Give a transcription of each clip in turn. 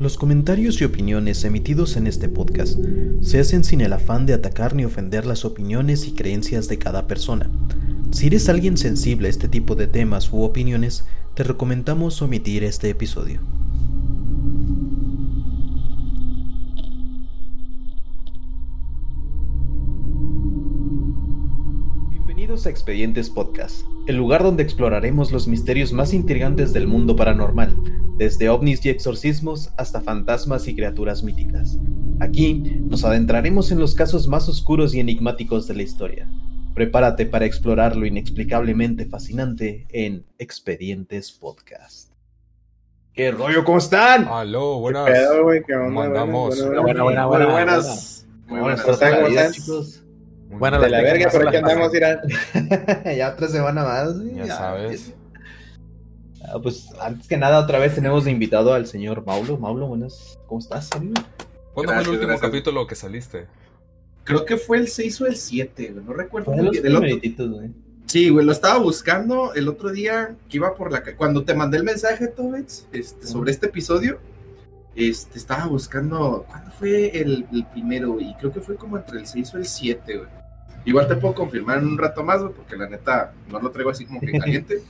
Los comentarios y opiniones emitidos en este podcast se hacen sin el afán de atacar ni ofender las opiniones y creencias de cada persona. Si eres alguien sensible a este tipo de temas u opiniones, te recomendamos omitir este episodio. Bienvenidos a Expedientes Podcast, el lugar donde exploraremos los misterios más intrigantes del mundo paranormal, desde ovnis y exorcismos hasta fantasmas y criaturas míticas. Aquí nos adentraremos en los casos más oscuros y enigmáticos de la historia. Prepárate para explorar lo inexplicablemente fascinante en Expedientes Podcast. ¿Qué rollo? ¿Cómo están? Aló, buenas. ¿Qué pedo, güey? ¿Qué onda? ¿Cómo andamos? Buenas, Buena, buena, Muy buena, buenas. Muy buenas. ¿Cómo ¿Cómo están, están? chicos? Muy Buena De la verga, por aquí andamos, Irán. ya otra semana más. ¿sí? Ya sabes. Ah, pues antes que nada, otra vez tenemos de invitado al señor Maulo. Maulo, buenas. ¿Cómo estás, amigo? ¿Cuándo fue el último gracias. capítulo que saliste? Creo que fue el 6 o el 7, güey. No recuerdo Fue los. El otro- güey. Sí, güey, lo estaba buscando el otro día que iba por la. Cuando te mandé el mensaje, Tobets, este, sobre este episodio, este, estaba buscando. ¿Cuándo fue el, el primero, güey? Y Creo que fue como entre el 6 o el 7, güey. Igual te puedo confirmar en un rato más, güey, porque la neta no lo traigo así como que caliente.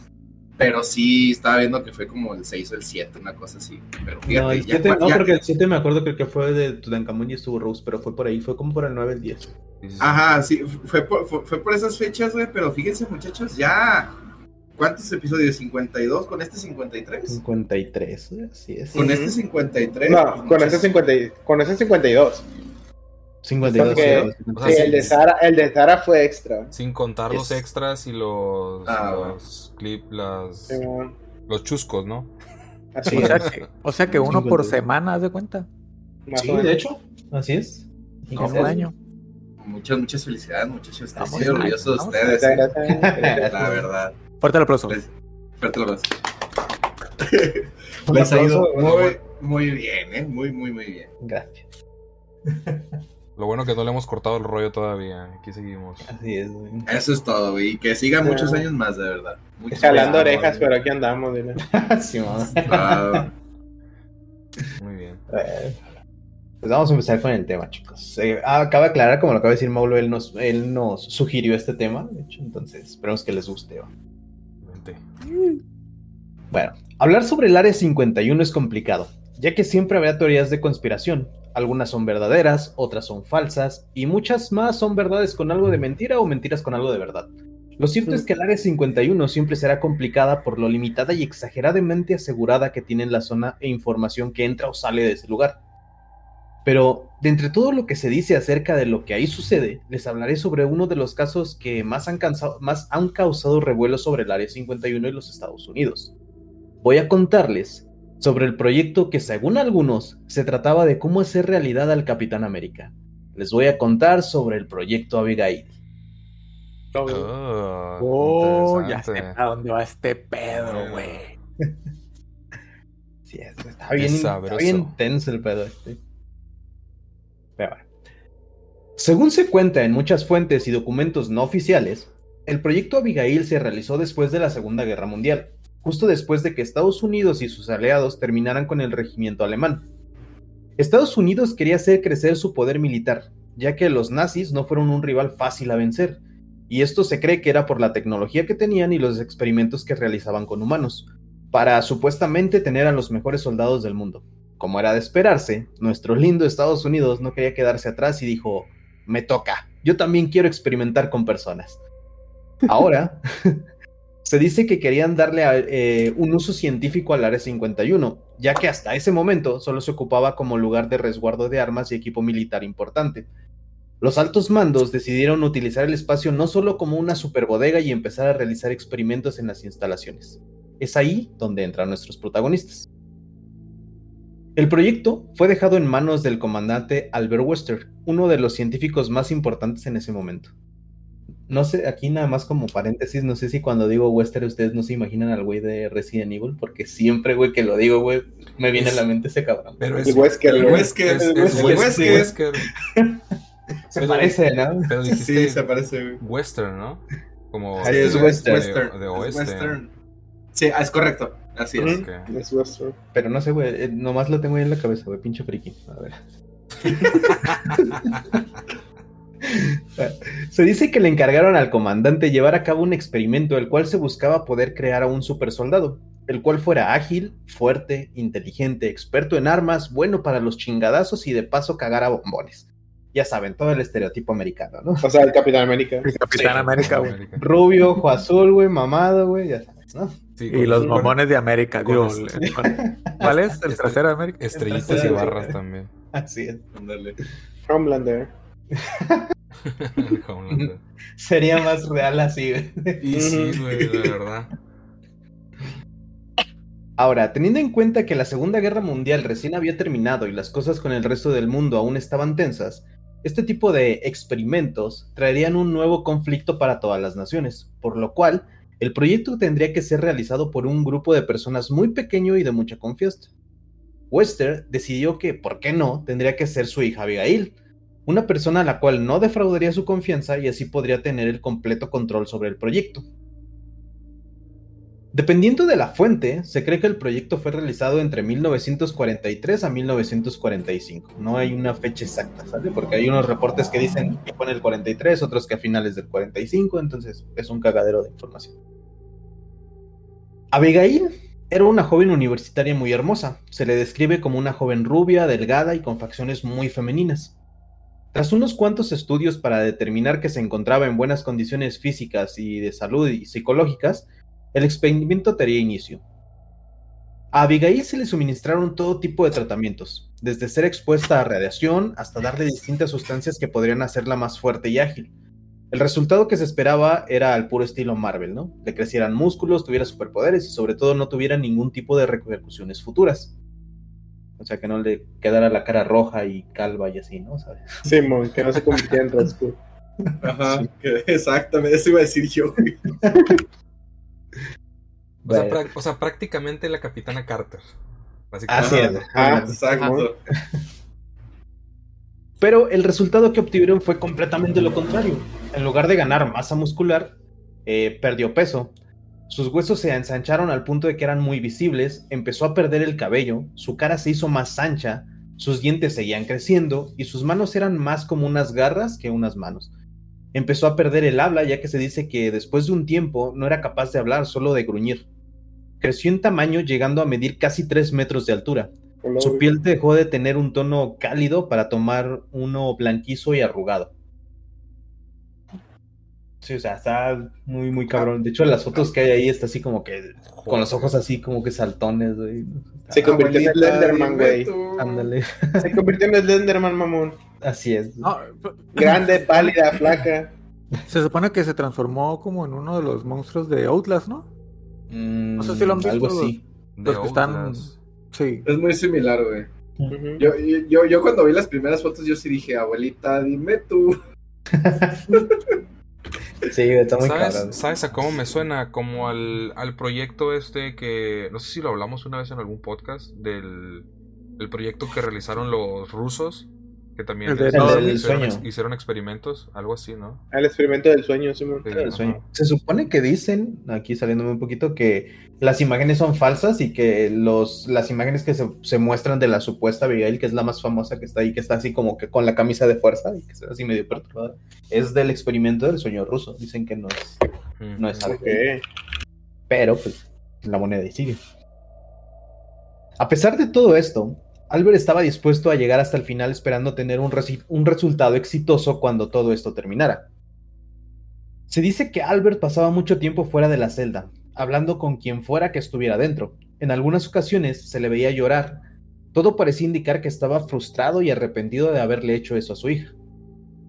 Pero sí estaba viendo que fue como el 6 o el 7, una cosa así. Pero fíjate, No, el ya- 7, no, ya- porque el 7 me acuerdo que, que fue de Tutankamón y estuvo Rose, pero fue por ahí, fue como por el 9, el 10. Sí, sí, sí. Ajá, sí, fue por, fue, fue por esas fechas, güey, pero fíjense, muchachos, ya. ¿Cuántos episodios? ¿52 con este 53? 53, así es. Con este 53. No, pues, con muchas- ese, 50, y- con ese 52. 52. Porque- sí, O sea, Sí, sí. el de Sara, el de Sara fue extra. Sin contar los extras y los, Ah, los clips, las, los chuscos, ¿no? Así O es, sea, que, o sea que uno por 52. semana, ¿haz de cuenta? más Sí, o de hecho, así es. En un año. Muchas, muchas felicidades, muchachos. Estoy muy orgulloso de ustedes. Muchas eh, gracias. La verdad. Fuerte el aplauso. Les- Fuerte el. Un Les ha ido aplauso. muy, muy bien, ¿eh? Muy, muy, muy bien. Gracias. Lo bueno que no le hemos cortado el rollo todavía. Aquí seguimos. Así es, güey. Eso es todo, güey. Y que sigan Sí. muchos años más, de verdad. Muchos Jalando años. orejas, pero aquí andamos. dile. Sí. Ah, Muy bien. Eh, Pues vamos a empezar con el tema, chicos. Eh, ah, acaba de aclarar, como lo acaba de decir Maulo, él nos, él nos sugirió este tema, de hecho, entonces esperemos que les guste. Bueno, hablar sobre el Área 51 es complicado, ya que siempre habrá teorías de conspiración. Algunas son verdaderas, otras son falsas, y muchas más son verdades con algo de mentira o mentiras con algo de verdad. Lo cierto es que el Área 51 siempre será complicada por lo limitada y exageradamente asegurada que tiene la zona e información que entra o sale de ese lugar. Pero, de entre todo lo que se dice acerca de lo que ahí sucede, les hablaré sobre uno de los casos que más han, más han causado revuelo sobre el Área 51 y los Estados Unidos. Voy a contarles sobre el proyecto que, según algunos, se trataba de cómo hacer realidad al Capitán América. Les voy a contar sobre el proyecto Abigail. Ah, Oh, ya sé a dónde va este pedo, güey. Sí, es- está bien, está bien tenso el pedo este. Pero bueno. Según se cuenta en muchas fuentes y documentos no oficiales, el proyecto Abigail se realizó después de la Segunda Guerra Mundial, justo después de que Estados Unidos y sus aliados terminaran con el regimiento alemán. Estados Unidos quería hacer crecer su poder militar, ya que los nazis no fueron un rival fácil a vencer, y esto se cree que era por la tecnología que tenían y los experimentos que realizaban con humanos para supuestamente tener a los mejores soldados del mundo. Como era de esperarse, nuestro lindo Estados Unidos no quería quedarse atrás y dijo, me toca, yo también quiero experimentar con personas. Ahora, se dice que querían darle eh, un uso científico al Área 51, ya que hasta ese momento solo se ocupaba como lugar de resguardo de armas y equipo militar importante. Los altos mandos decidieron utilizar el espacio no solo como una superbodega y empezar a realizar experimentos en las instalaciones. Es ahí donde entran nuestros protagonistas. El proyecto fue dejado en manos del comandante Albert Wester, uno de los científicos más importantes en ese momento. No sé, aquí nada más como paréntesis, no sé si cuando digo Wester ustedes no se imaginan al güey de Resident Evil, porque siempre, güey, que lo digo, güey, me viene a la mente ese cabrón. Pero es, El Wesker, El. Wesker, es, es Wesker. Wesker. Se pero- parece, ¿no? Pero Sí, se parece, güey. western, ¿no? Como Sí, es de, western. de- Western. de es oeste. western. Sí, ah, es correcto. Así es. Es Westworld. Pero no sé, güey. eh, nomás lo tengo ahí en la cabeza, güey. Pinche friki. A ver. Se dice que le encargaron al comandante llevar a cabo un experimento el cual se buscaba poder crear a un supersoldado, el cual fuera ágil, fuerte, inteligente, experto en armas, bueno para los chingadazos y de paso cagara bombones. Ya saben, todo el estereotipo americano, ¿no? O sea, el Capitán América. El Capitán Sí. América, güey. Rubio, ojo azul, güey, mamado, güey, ya sabes, ¿no? Sí, Y los mamones de América, digo. ¿Cuál es? ¿El trasero de América? Estrellitas y barras también. Así es. Ándale. Homelander. Homelander. Sería más real así, güey. Y sí, güey, la verdad. Ahora, teniendo en cuenta que la Segunda Guerra Mundial recién había terminado y las cosas con el resto del mundo aún estaban tensas, este tipo de experimentos traerían un nuevo conflicto para todas las naciones, por lo cual el proyecto tendría que ser realizado por un grupo de personas muy pequeño y de mucha confianza. Wester decidió que, ¿por qué no?, tendría que ser su hija Abigail, una persona a la cual no defraudaría su confianza y así podría tener el completo control sobre el proyecto. Dependiendo de la fuente, se cree que el proyecto fue realizado entre 1943 a 1945. No hay una fecha exacta, ¿sale? Porque hay unos reportes que dicen que fue en el 43, otros que a finales del 45, entonces es un cagadero de información. Abigail era una joven universitaria muy hermosa. Se le describe como una joven rubia, delgada y con facciones muy femeninas. Tras unos cuantos estudios para determinar que se encontraba en buenas condiciones físicas y de salud y psicológicas, el experimento tendría inicio. A Abigail se le suministraron todo tipo de tratamientos, desde ser expuesta a radiación hasta darle distintas sustancias que podrían hacerla más fuerte y ágil. El resultado que se esperaba era al puro estilo Marvel, ¿no? Le crecieran músculos, tuviera superpoderes y sobre todo no tuviera ningún tipo de repercusiones futuras. O sea, que no le quedara la cara roja y calva y así, ¿no? ¿Sabes? Simón, que no se convirtiera en Rasputin. Ajá, que- exactamente, eso iba a decir yo. O sea, o prácticamente la capitana Carter. Así es. Ah, Exacto. Pero el resultado que obtuvieron fue completamente lo contrario. En lugar de ganar masa muscular, eh, perdió peso. Sus huesos se ensancharon al punto de que eran muy visibles, empezó a perder el cabello, su cara se hizo más ancha, sus dientes seguían creciendo y sus manos eran más como unas garras que unas manos. Empezó a perder el habla ya que se dice que después de un tiempo no era capaz de hablar, solo de gruñir. Creció en tamaño llegando a medir casi 3 metros de altura. Su piel dejó de tener un tono cálido para tomar uno blanquizo y arrugado. Sí, o sea, está muy, muy cabrón. De hecho, las fotos que hay ahí está así como que con los ojos así como que saltones, güey. Se convirtió en Abuelita, Slenderman, güey. Ándale. Se convirtió en Slenderman, mamón. Así es. No, Grande, pálida, flaca. se supone que se transformó como en uno de los monstruos de Outlast, ¿no? Mm, no sé si lo han visto, Algo así. Los que están-. Sí. Es muy similar, güey. Ujú. Yo, yo, yo cuando vi las primeras fotos, yo sí dije, abuelita, dime tú. Sí, está muy ¿Sabes, cabrón. ¿Sabes a cómo me suena? Como al, al proyecto este que. No sé si lo hablamos una vez en algún podcast. Del el proyecto que realizaron los rusos. Que también El de- hicieron, El del hicieron sueño. ex- hicieron experimentos. Algo así, ¿no? Al experimento del sueño. Sí, El ajá. sueño. Se supone que dicen, aquí saliéndome un poquito, que las imágenes son falsas y que los, las imágenes que se, se muestran de la supuesta Abigail, que es la más famosa que está ahí, que está así como que con la camisa de fuerza y que está así medio perturbada, es del experimento del sueño ruso. Dicen que no es, Mm. no es algo. Ok. Pero, pues, la moneda ahí sigue. A pesar de todo esto, Albert estaba dispuesto a llegar hasta el final esperando tener un, resultado exitoso cuando todo esto terminara. Se dice que Albert pasaba mucho tiempo fuera de la celda, hablando con quien fuera que estuviera dentro. En algunas ocasiones se le veía llorar. Todo parecía indicar que estaba frustrado y arrepentido de haberle hecho eso a su hija.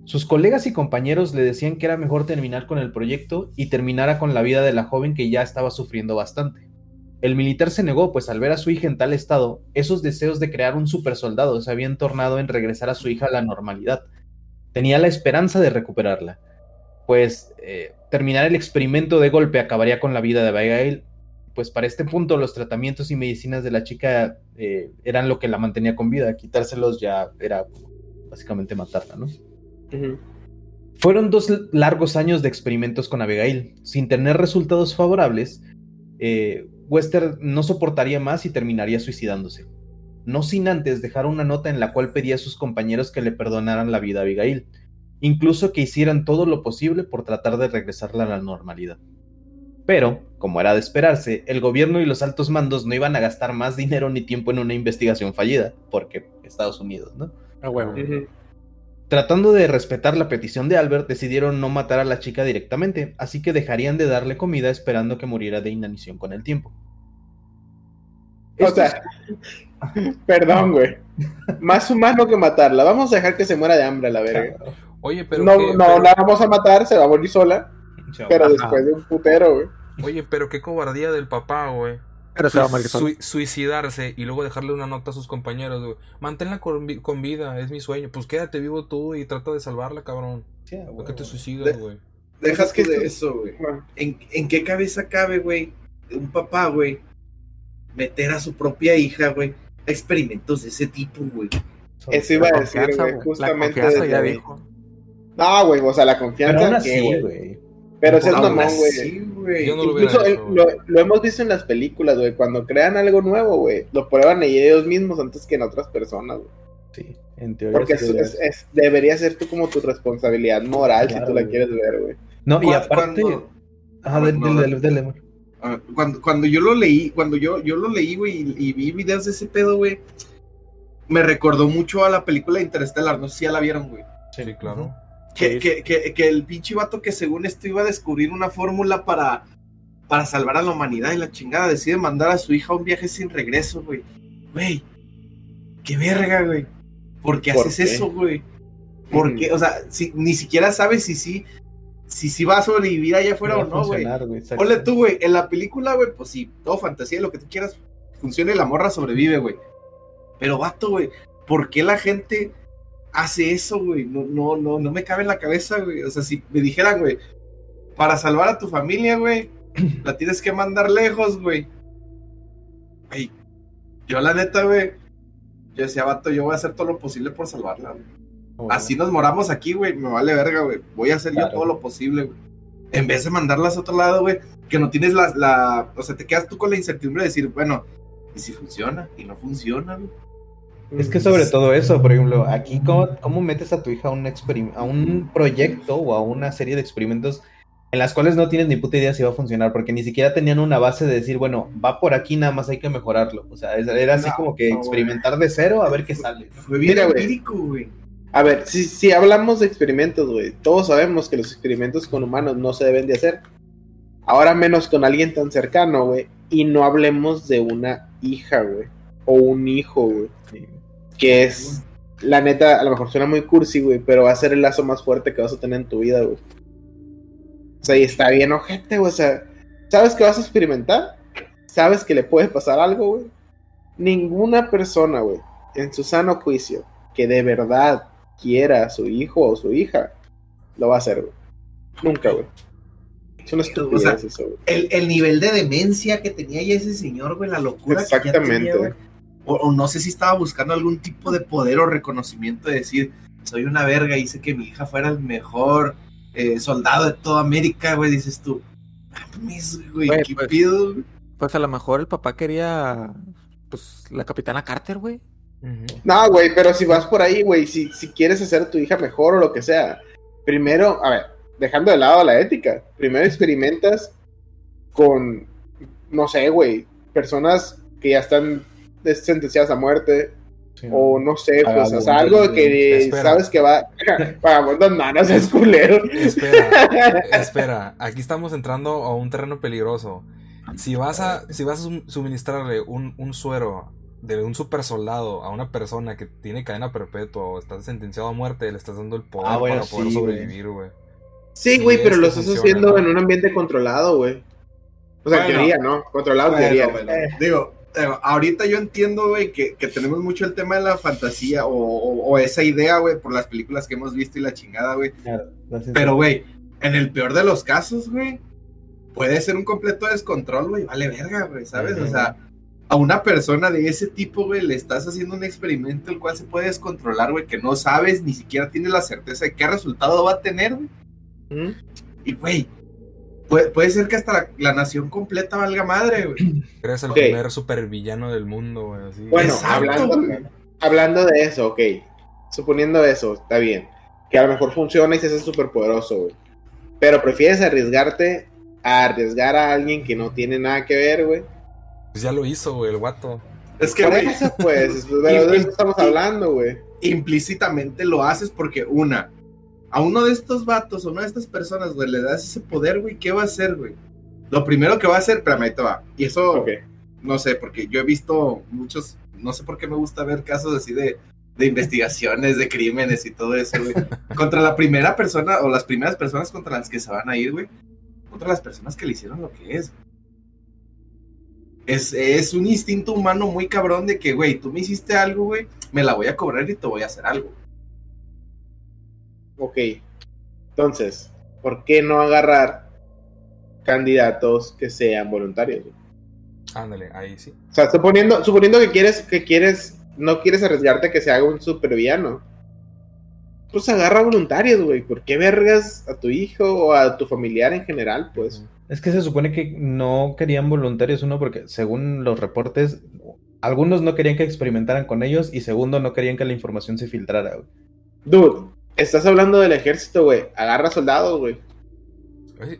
Sus colegas y compañeros le decían que era mejor terminar con el proyecto y terminara con la vida de la joven que ya estaba sufriendo bastante. El militar se negó, pues al ver a su hija en tal estado, esos deseos de crear un supersoldado se habían tornado en regresar a su hija a la normalidad. Tenía la esperanza de recuperarla, pues eh, terminar el experimento de golpe acabaría con la vida de Abigail, pues para este punto los tratamientos y medicinas de la chica eh, eran lo que la mantenía con vida, quitárselos ya era básicamente matarla, ¿no? Fueron dos largos años de experimentos con Abigail, sin tener resultados favorables, eh, Wester no soportaría más y terminaría suicidándose. No sin antes dejar una nota en la cual pedía a sus compañeros que le perdonaran la vida a Abigail, incluso que hicieran todo lo posible por tratar de regresarla a la normalidad. Pero, como era de esperarse, el gobierno y los altos mandos no iban a gastar más dinero ni tiempo en una investigación fallida, porque Estados Unidos, ¿no? Ah, huevo. Tratando de respetar la petición de Albert, decidieron no matar a la chica directamente, así que dejarían de darle comida esperando que muriera de inanición con el tiempo. O Esto sea, perdón, güey. Más humano que matarla. Vamos a dejar que se muera de hambre a la verga. Oye, pero. No, qué- no pero- la vamos a matar, se va a morir sola. Pero Ajá. después de un putero, güey. Oye, pero qué cobardía del papá, güey. Pero se va a morir solo. Sui- suicidarse y luego dejarle una nota a sus compañeros, güey. Manténla con, vi- con vida, es mi sueño. Pues quédate vivo tú y trata de salvarla, cabrón. Sí, a ¿Por qué te suicidas, De- güey? Dejas que Es de eso, güey. ¿En, ¿En qué cabeza cabe, güey, un papá, güey, meter a su propia hija, güey, a experimentos de ese tipo, güey? Eso iba La a decir, güey. La Justamente. confianza, desde ya dijo. No, güey, o sea, la Pero confianza. aún ¿qué, así, güey? güey. Pero seas Aún mamón, güey. Así, güey. Yo no lo Incluso hecho, lo, hemos visto en las películas, güey. Cuando crean algo nuevo, güey, lo prueban ellos mismos antes que en otras personas, güey. Sí, en teoría. Porque sí es- debería es- ser. es- debería ser tú como tu responsabilidad moral Claro, si tú la güey. quieres ver, güey. No, y aparte. cuando- Ajá, del- No, del- del- del- Ah, cuando, cuando yo lo leí, cuando yo, yo lo leí, güey, y, y vi videos de ese pedo, güey, me recordó mucho a la película Interstellar, no sé si ya la vieron, güey. Sí, claro. Que, que, que, que el pinche vato que según esto iba a descubrir una fórmula para, para salvar a la humanidad y la chingada decide mandar a su hija a un viaje sin regreso, güey. Güey, qué verga, güey. ¿Por qué ¿Por haces qué? eso, güey? ¿Por Ujú. qué? O sea, si, ni siquiera sabes si sí, si sí va a sobrevivir allá afuera va o no, güey. Ponle tú, güey, en la película, güey, pues sí, todo fantasía, lo que tú quieras, funciona y la morra sobrevive, güey. Pero vato, güey, ¿por qué la gente hace eso, güey? No, no, no, no me cabe en la cabeza, güey. O sea, si me dijeran, güey, para salvar a tu familia, güey, la tienes que mandar lejos, güey. Güey, yo la neta, güey, yo decía, vato, yo voy a hacer todo lo posible por salvarla, güey. Bueno, Así nos moramos aquí, güey. Me vale verga, güey. Voy a hacer Claro. yo todo lo posible, güey. En vez de mandarlas a otro lado, güey, que no tienes la, la. O sea, te quedas tú con la incertidumbre de decir, bueno, ¿y si funciona? Y no funciona, güey. Es que sobre todo eso, por ejemplo, aquí, ¿cómo, cómo metes a tu hija a un, a un proyecto o a una serie de experimentos en las cuales no tienes ni puta idea si va a funcionar? Porque ni siquiera tenían una base de decir, bueno, va por aquí, nada más hay que mejorarlo. O sea, era así No, como que no, experimentar de cero a ver qué sale. Fue bien güey. A ver, si, si hablamos de experimentos, güey, todos sabemos que los experimentos con humanos no se deben de hacer. Ahora menos con alguien tan cercano, güey. Y no hablemos de una hija, güey. O un hijo, güey. Que es, la neta, a lo mejor suena muy cursi, güey, pero va a ser el lazo más fuerte que vas a tener en tu vida, güey. O sea, y está bien ojete, güey. O sea, ¿sabes que vas a experimentar? ¿Sabes que le puede pasar algo, güey? Ninguna persona, güey, en su sano juicio, que de verdad quiera a su hijo o su hija, lo va a hacer, güey. Nunca, güey. Es una O sea, eso, güey. El, el nivel de demencia que tenía ya ese señor, güey, la locura que ya Exactamente. tenía, güey. O, o no sé si estaba buscando algún tipo de poder o reconocimiento de decir, soy una verga, hice que mi hija fuera el mejor eh, soldado de toda América, güey. Dices tú, mames, güey, Güey, ¿qué pues, pido? Pues a lo mejor el papá quería. Pues la capitana Carter, güey. No, güey, pero si vas por ahí, güey, si, si quieres hacer a tu hija mejor o lo que sea, primero, a ver, dejando de lado la ética, primero experimentas con, no sé, güey, personas que ya están sentenciadas a muerte, Sí, o no sé, pues, o Vagabundos, sea, algo que Espera. sabes que va, vagabundos, no, no seas culero. Espera, espera. Aquí estamos entrando a un terreno peligroso. Si vas a, si vas a sum- suministrarle un, un suero de un super soldado a una persona que tiene cadena perpetua o está sentenciado a muerte, le estás dando el poder Ah, bueno, para poder sí, sobrevivir, güey. Sí, güey, es pero lo estás haciendo ¿no? en un ambiente controlado, güey. O sea, en Bueno. teoría, ¿no? Controlado en Bueno, teoría. bueno, Eh. Digo, eh, ahorita yo entiendo, güey, que, que tenemos mucho el tema de la fantasía o, o- o esa idea, güey, por las películas que hemos visto y la chingada, güey. Claro, la Pero, güey, en el peor de los casos, güey, puede ser un completo descontrol, güey. Vale verga, güey, ¿sabes? O sea, a una persona de ese tipo, güey, le estás haciendo un experimento el cual se puede descontrolar, güey, que no sabes, ni siquiera tienes la certeza de qué resultado va a tener, güey. Y, güey, puede, puede ser que hasta la, la nación completa valga madre, güey. Eres el primer supervillano del mundo, güey. así. Bueno, Exacto, hablando, güey. hablando de eso, ok. Suponiendo eso, está bien. Que a lo mejor funciona y se hace súper poderoso, güey. Pero prefieres arriesgarte a arriesgar a alguien que no tiene nada que ver, güey. Pues ya lo hizo, güey, el guato. Es que, Por güey, eso, pues, de eso estamos hablando, güey. implícitamente lo haces porque, una, a uno de estos vatos, a una de estas personas, güey, le das ese poder, güey, ¿qué va a hacer, güey? Lo primero que va a hacer, espérame, ahí te va. Y eso, no sé, porque yo he visto muchos, no sé por qué me gusta ver casos así de, de investigaciones, de crímenes y todo eso, güey. Contra la primera persona, o las primeras personas contra las que se van a ir, güey. Contra las personas que le hicieron lo que es. Es, es un instinto humano muy cabrón de que, güey, tú me hiciste algo, güey, me la voy a cobrar y te voy a hacer algo. Ok. Entonces, ¿por qué no agarrar candidatos que sean voluntarios? Ándale, ahí sí. O sea, suponiendo, suponiendo que quieres, que quieres, no quieres arriesgarte a que se haga un supervillano. Pues agarra voluntarios, güey. ¿Por qué vergas a tu hijo o a tu familiar en general? Pues. Es que se supone que no querían voluntarios, uno, porque según los reportes, algunos no querían que experimentaran con ellos y segundo, no querían que la información se filtrara. güey. Dude, estás hablando del ejército, güey. Agarra soldados, güey.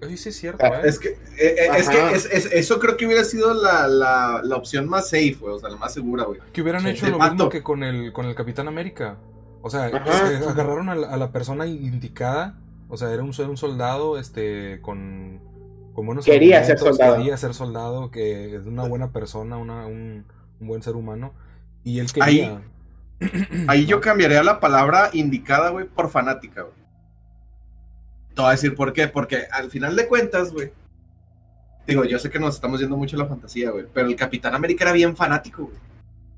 Oye, sí es cierto, Ah, ¿eh? Es que, eh, eh, es que es- es- eso creo que hubiera sido la, la, la opción más safe, güey, o sea, la más segura, güey. Que hubieran Sí, hecho el lo mismo que con el, con el Capitán América. O sea, es agarraron a la, a la persona indicada. O sea, era un, era un soldado este, con, con buenos Quería ser soldado. Quería ser soldado, que es una buena persona, una, un, un buen ser humano. Y él quería. Ahí yo cambiaría la palabra indicada, güey, por fanática, güey. Te voy a decir por qué, porque al final de cuentas, güey. Digo, yo sé que nos estamos yendo mucho a la fantasía, güey, pero el Capitán América era bien fanático, güey.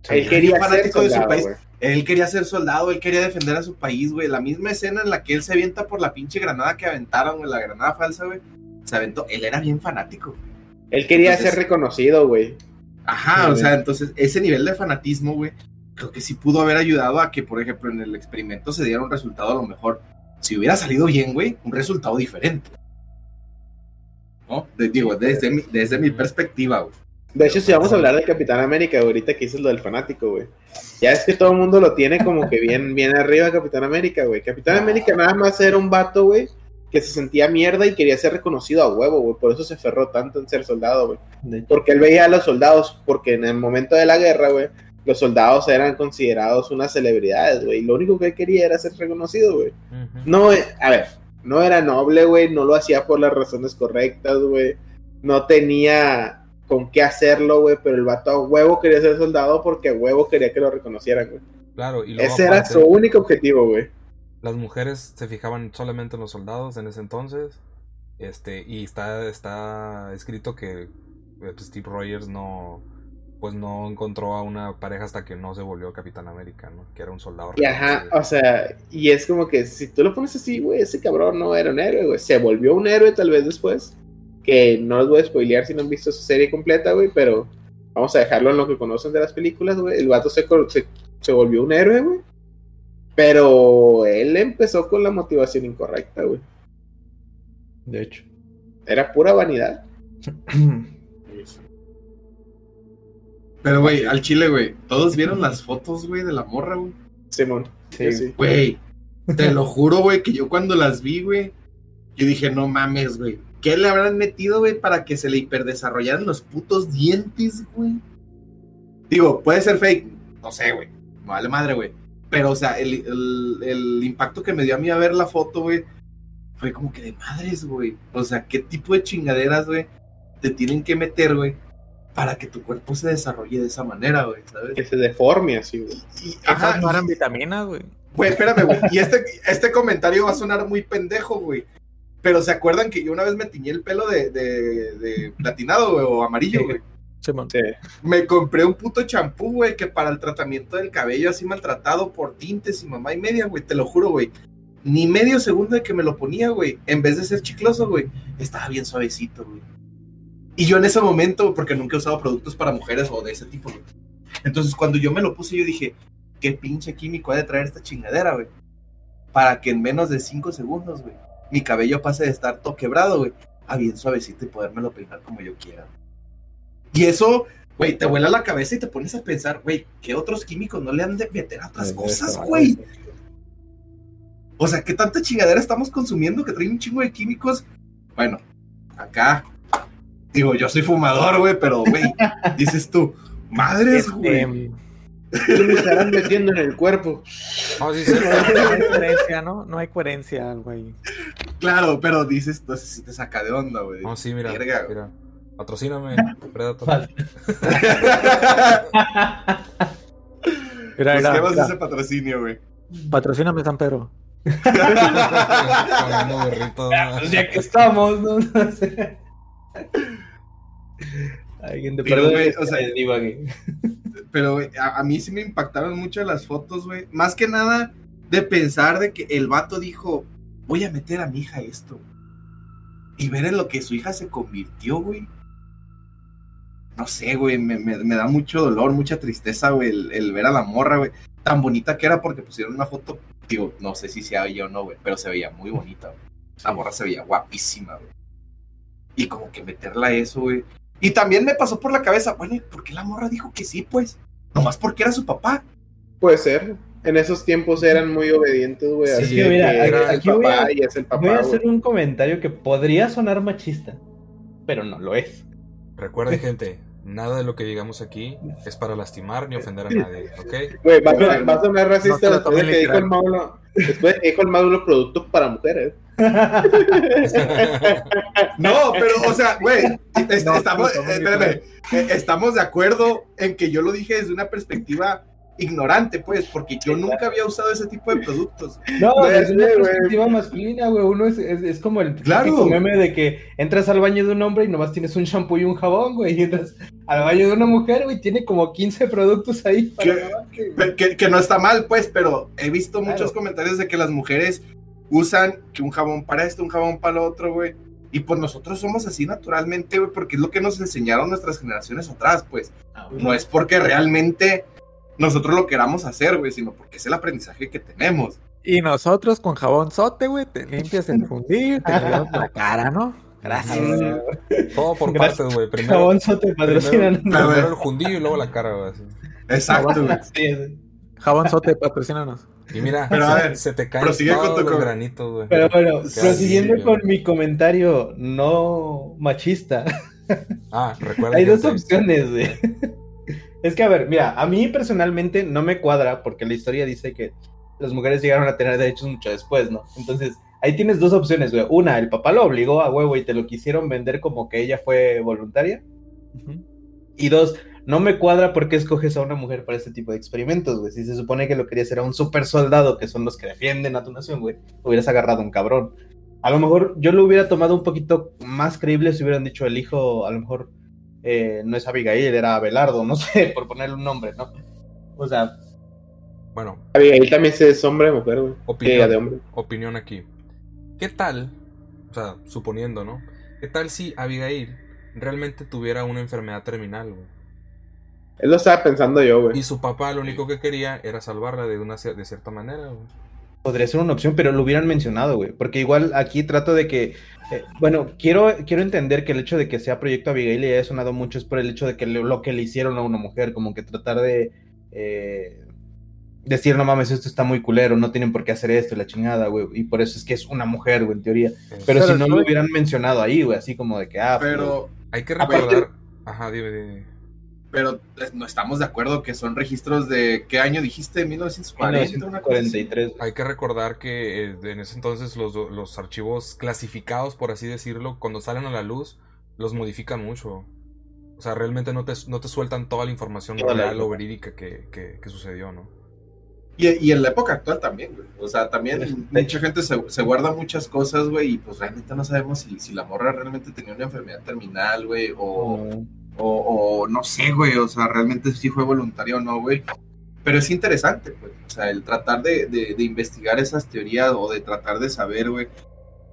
Él quería ser fanático de su soldado, país. Él quería ser soldado, él quería defender a su país, güey. La misma escena en la que él se avienta por la pinche granada que aventaron, güey, la granada falsa, güey. Se aventó, él era bien fanático. Él quería Entonces- ser reconocido, güey. Ajá, Sí, o sea, entonces ese nivel de fanatismo, güey, creo que sí pudo haber ayudado a que, por ejemplo, en el experimento se diera un resultado a lo mejor, si hubiera salido bien, güey, un resultado diferente. ¿No? De- digo, desde mi, desde mi perspectiva, güey. De hecho, si vamos a hablar de Capitán América, ahorita que dices lo del fanático, güey. Ya es que todo el mundo lo tiene como que bien, bien arriba Capitán América, güey. Capitán América nada más era un vato, güey, que se sentía mierda y quería ser reconocido a huevo, güey. Por eso se aferró tanto en ser soldado, güey. Porque él veía a los soldados, porque en el momento de la guerra, güey, los soldados eran considerados unas celebridades, güey. Lo único que él quería era ser reconocido, güey. No, eh, a ver, no era noble, güey, no lo hacía por las razones correctas, güey. No tenía con qué hacerlo, güey, pero el vato a huevo quería ser soldado porque a huevo quería que lo reconocieran, güey. Claro, y luego Ese era su único objetivo, güey. las mujeres se fijaban solamente en los soldados en ese entonces. Este, y está, está escrito que eh, pues, Steve Rogers no pues no encontró a una pareja hasta que no se volvió Capitán América, ¿no? Que era un soldado. Y ajá, o sea, y es como que si tú lo pones así, güey, ese cabrón no era un héroe, güey. Se volvió un héroe tal vez después. Que no los voy a spoilear si no han visto su serie completa, güey, pero vamos a dejarlo en lo que conocen de las películas, güey. El vato se, se, se volvió un héroe, güey. Pero él empezó con la motivación incorrecta, güey. de hecho. Era pura vanidad. Pero, güey, al chile, güey, todos vieron las fotos, güey, de la morra, güey. Simón. Sí. Güey, te lo juro, güey, que yo cuando las vi, güey, yo dije, no mames, güey. ¿Qué le habrán metido, güey, para que se le hiperdesarrollaran los putos dientes, güey? Digo, puede ser fake, no sé, güey. Me vale madre, güey. Pero, o sea, el, el- el impacto que me dio a mí a ver la foto, güey, fue como que de madres, güey. O sea, ¿qué tipo de chingaderas, güey, te tienen que meter, güey, para que tu cuerpo se desarrolle de esa manera, güey, ¿sabes? Que se deforme así, güey. Y, Ajá, ajá, no eran vitaminas, güey. Güey, espérame, güey. Y este, este comentario va a sonar muy pendejo, güey. Pero ¿se acuerdan que yo una vez me tiñé el pelo de, de, de platinado, güey, o amarillo, güey? Simón. Sí. Me compré un puto champú, güey, que para el tratamiento del cabello así maltratado por tintes y mamá y media, güey. Te lo juro, güey. Ni medio segundo de que me lo ponía, güey. En vez de ser chicloso, güey, estaba bien suavecito, güey. Y yo en ese momento, porque nunca he usado productos para mujeres o de ese tipo, güey. Entonces, cuando yo me lo puse, yo dije, ¿qué pinche químico ha de traer esta chingadera, güey? Para que en menos de cinco segundos, güey, mi cabello pase de estar todo quebrado, güey, a bien suavecito y podérmelo peinar como yo quiera. Y eso, güey, te vuela la cabeza y te pones a pensar, güey, ¿qué otros químicos no le han de meter a otras cosas, güey? O sea, ¿qué tanta chingadera estamos consumiendo que trae un chingo de químicos? Bueno, acá, digo, yo soy fumador, güey, pero, güey, dices tú, madres, güey. ¿Qué me estarán metiendo en el cuerpo? No, sí, sí. No hay coherencia, ¿no? No hay coherencia, güey. Claro, pero dices, entonces sí te saca de onda, güey. No, sí, mira. Mira. Patrocíname, Predator. Vale. Mira, mira, Busquemos mira. ese patrocinio, güey. Patrocíname San Pedro. Ya, pues que estamos, ¿no? No sé. Alguien te Pero, perdone, güey, o sea- divague. Pero a, a mí sí me impactaron mucho las fotos, güey. Más que nada de pensar de que el vato dijo, voy a meter a mi hija esto. Y ver en lo que su hija se convirtió, güey. No sé, güey, me, me- me da mucho dolor, mucha tristeza, güey, el, el ver a la morra, güey. Tan bonita que era porque pusieron una foto, digo, no sé si sea ella o no, güey, pero se veía muy bonita, güey. La morra se veía guapísima, güey. Y como que meterla a eso, güey. Y también me pasó por la cabeza, bueno, ¿y ¿por qué la morra dijo que sí, pues? Nomás porque era su papá. Puede ser. En esos tiempos eran muy obedientes, güey. Sí, así mira, que aquí- el aquí voy papá a- y es el papá. Voy a hacer un comentario que podría sonar machista, pero no lo es. Recuerden, gente, nada de lo que digamos aquí es para lastimar ni ofender a nadie, ¿ok? Güey, va, a va a sonar No racista lo después de que dijo el Maulo. Después dijo el Maulo productos para mujeres. No, pero, o sea, güey, es- No, estamos, no, no, eh, espérame, eh, estamos de acuerdo en que yo lo dije desde una perspectiva ignorante, pues, porque yo nunca había usado ese tipo de productos. No, desde una perspectiva masculina, güey. Uno es, es, es como el Claro. meme de que entras al baño de un hombre y nomás tienes un shampoo y un jabón, güey. Y entras al baño de una mujer, güey, tiene como 15 productos ahí para Que, que no está mal, pues, pero he visto Claro. muchos comentarios de que las mujeres usan que un jabón para esto, un jabón para lo otro, güey. Y pues nosotros somos así naturalmente, güey, porque es lo que nos enseñaron nuestras generaciones atrás, pues. No es porque realmente nosotros lo queramos hacer, güey, sino porque es el aprendizaje que tenemos. Y nosotros con jabón sote, güey, te limpias el fundillo, te lavas la cara, ¿no? Gracias. Todo por Gracias. partes, güey. Primero, Jabón sote primero, el jundillo y luego la cara, güey. así. Exacto, güey. Sí, sí. Jabón sote, patrocínanos. Y mira, Pero, a se, ver, se te caen prosigue con todos tu los granitos, güey. Pero bueno, Qué prosiguiendo con mi comentario no machista. Ah, recuerda. Hay dos opciones, güey. Es que, a ver, mira, a mí personalmente no me cuadra porque la historia dice que las mujeres llegaron a tener derechos mucho después, ¿no? Entonces, ahí tienes dos opciones, güey. Una, el papá lo obligó a huevo y te lo quisieron vender como que ella fue voluntaria. Y dos, no me cuadra porque escoges a una mujer para este tipo de experimentos, güey. Si se supone que lo querías era un super soldado, que son los que defienden a tu nación, güey, hubieras agarrado a un cabrón. A lo mejor yo lo hubiera tomado un poquito más creíble si hubieran dicho el hijo, a lo mejor eh, no es Abigail, era Abelardo, no sé, por ponerle un nombre, ¿no? O sea, Bueno, Abigail también se es hombre o mujer, güey. De opinión, hombre. opinión aquí. ¿Qué tal? O sea, suponiendo, ¿no? ¿Qué tal si Abigail realmente tuviera una enfermedad terminal, güey? Él lo estaba pensando yo, Y güey. su papá lo único que quería era salvarla de una de cierta manera, güey. podría ser una opción, pero lo hubieran mencionado, güey. Porque igual aquí trato de que. Eh, bueno, quiero, quiero entender que el hecho de que sea Proyecto Abigail y haya sonado mucho es por el hecho de que le- lo que le hicieron a una mujer, como que tratar de. eh, decir, no mames, esto está muy culero, no tienen por qué hacer esto, y la chingada, güey. Y por eso es que es una mujer, güey, en teoría. Pero, Pero si no lo hubieran mencionado ahí, güey, así como de que, ah, pues, Pero, Hay que Aparte- recordar. Ajá, dime, dime. Pero eh, no estamos de acuerdo que son registros de qué año dijiste, 1940, una cosa así. 1943. Hay que recordar que eh, en ese entonces los, los archivos clasificados, por así decirlo, cuando salen a la luz, los modifican mucho. O sea, realmente no te, no te sueltan toda la información Toda la real o info. verídica que, que- que sucedió, ¿no? Y, y en la época actual también, güey. O sea, también De mucha gente se, se guarda muchas cosas, güey, y pues realmente no sabemos si, si la morra realmente tenía una enfermedad terminal, güey, o, No. O, o no sé, güey, o sea, realmente si fue voluntario o no, güey. Pero es interesante, pues, o sea, el tratar de, de- de investigar esas teorías o de tratar de saber, güey,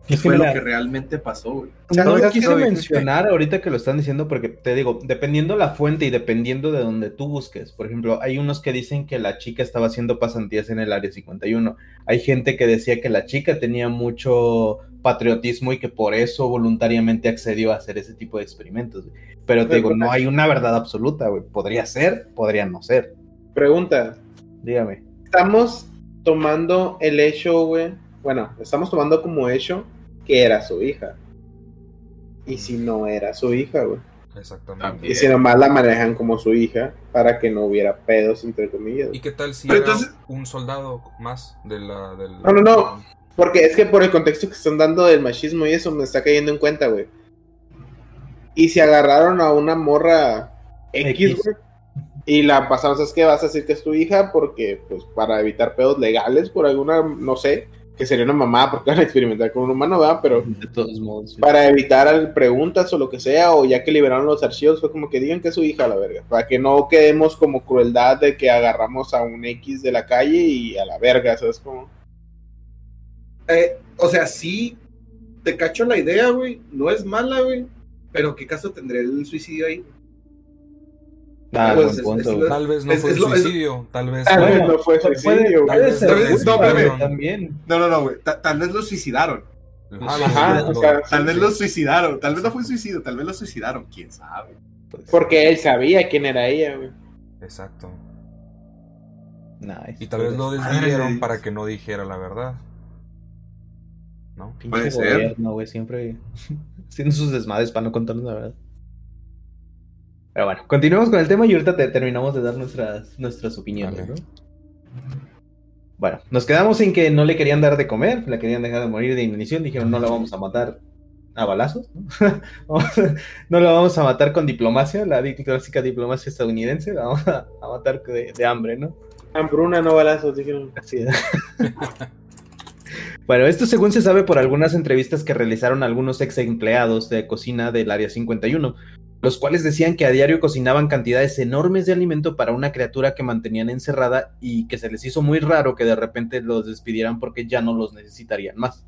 qué Es que fue lo que realmente pasó, güey. O sea, no quise que- mencionar ahorita que lo están diciendo porque te digo, dependiendo la fuente y dependiendo de donde tú busques. Por ejemplo, hay unos que dicen que la chica estaba haciendo pasantías en el área 51. Hay gente que decía que la chica tenía mucho patriotismo y que por eso voluntariamente accedió a hacer ese tipo de experimentos. güey. Pero te digo, no hay una verdad absoluta, güey. Podría ser, podría no ser. Pregunta. Dígame. Estamos tomando el hecho, güey. Bueno, estamos tomando como hecho que era su hija. Y si no era su hija, güey. Exactamente. También. Y si nomás la manejan como su hija para que no hubiera pedos, entre comillas. ¿Y qué tal si Pero era entonces- un soldado más de la, del... No, no, no. Porque es que por el contexto que están dando del machismo y eso me está cayendo en cuenta, güey. Y si agarraron a una morra X, X. güey, y la pasaron, ¿sabes qué? Vas a decir que es tu hija porque, pues, para evitar pedos legales por alguna, no sé, que sería una mamá porque van a experimentar con un humano, ¿verdad? Pero De todos modos. para evitar preguntas o lo que sea, o ya que liberaron los archivos, fue como que digan que es su hija, la verga. Para que no quedemos como crueldad de que agarramos a un X de la calle y a la verga, ¿sabes cómo? Eh, o sea, sí, te cacho la idea, güey. No es mala, güey. Pero ¿qué caso tendría el suicidio ahí? Ah, pues, buen es- punto, es güey. Tal vez no Es- fue es lo- es- suicidio, tal vez... Tal vez Bueno, no fue suicidio, güey. ser Tal vez- no, también. No, no, no, güey. Ta- Tal vez lo suicidaron. Ajá, Ajá, lo- o sea, Tal vez lo suicidaron. Tal vez no fue suicidio. Tal vez lo suicidaron. ¿Quién sabe? Pues, Porque él sabía quién era ella, güey. Exacto. nice. Y tal vez lo desvivieron para que no dijera la verdad. ¿No? Puede ser. gobierno, güey, siempre haciendo sus desmadres para no contarnos la verdad. Pero bueno, continuemos con el tema y ahorita te terminamos de dar nuestras, nuestras opiniones, Vale. ¿no? Bueno, nos quedamos en que no le querían dar de comer, la querían dejar de morir de inanición, dijeron no la vamos a matar a balazos, ¿no? No la vamos a matar con diplomacia, la clásica diplomacia estadounidense, la vamos a, a matar de, de hambre, ¿no? Hambruna, no balazos, dijeron. Así es. Bueno, esto según se sabe por algunas entrevistas que realizaron algunos ex empleados de cocina del Área 51, los cuales decían que a diario cocinaban cantidades enormes de alimento para una criatura que mantenían encerrada y que se les hizo muy raro que de repente los despidieran porque ya no los necesitarían más.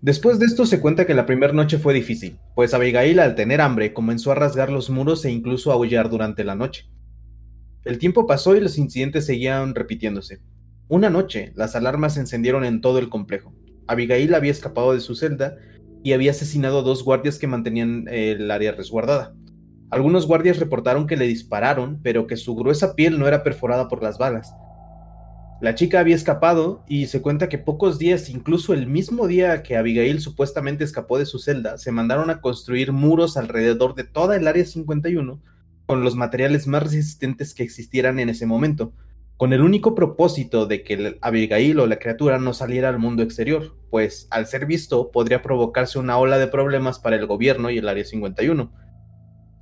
Después de esto se cuenta que la primera noche fue difícil, pues Abigail al tener hambre comenzó a rasgar los muros e incluso a aullar durante la noche. El tiempo pasó y los incidentes seguían repitiéndose. Una noche, las alarmas se encendieron en todo el complejo. Abigail había escapado de su celda y había asesinado a dos guardias que mantenían el área resguardada. Algunos guardias reportaron que le dispararon, pero que su gruesa piel no era perforada por las balas. La chica había escapado y se cuenta que pocos días, incluso el mismo día que Abigail supuestamente escapó de su celda, se mandaron a construir muros alrededor de toda el área 51 con los materiales más resistentes que existieran en ese momento, con el único propósito de que el Abigail o la criatura no saliera al mundo exterior, pues al ser visto podría provocarse una ola de problemas para el gobierno y el Área 51.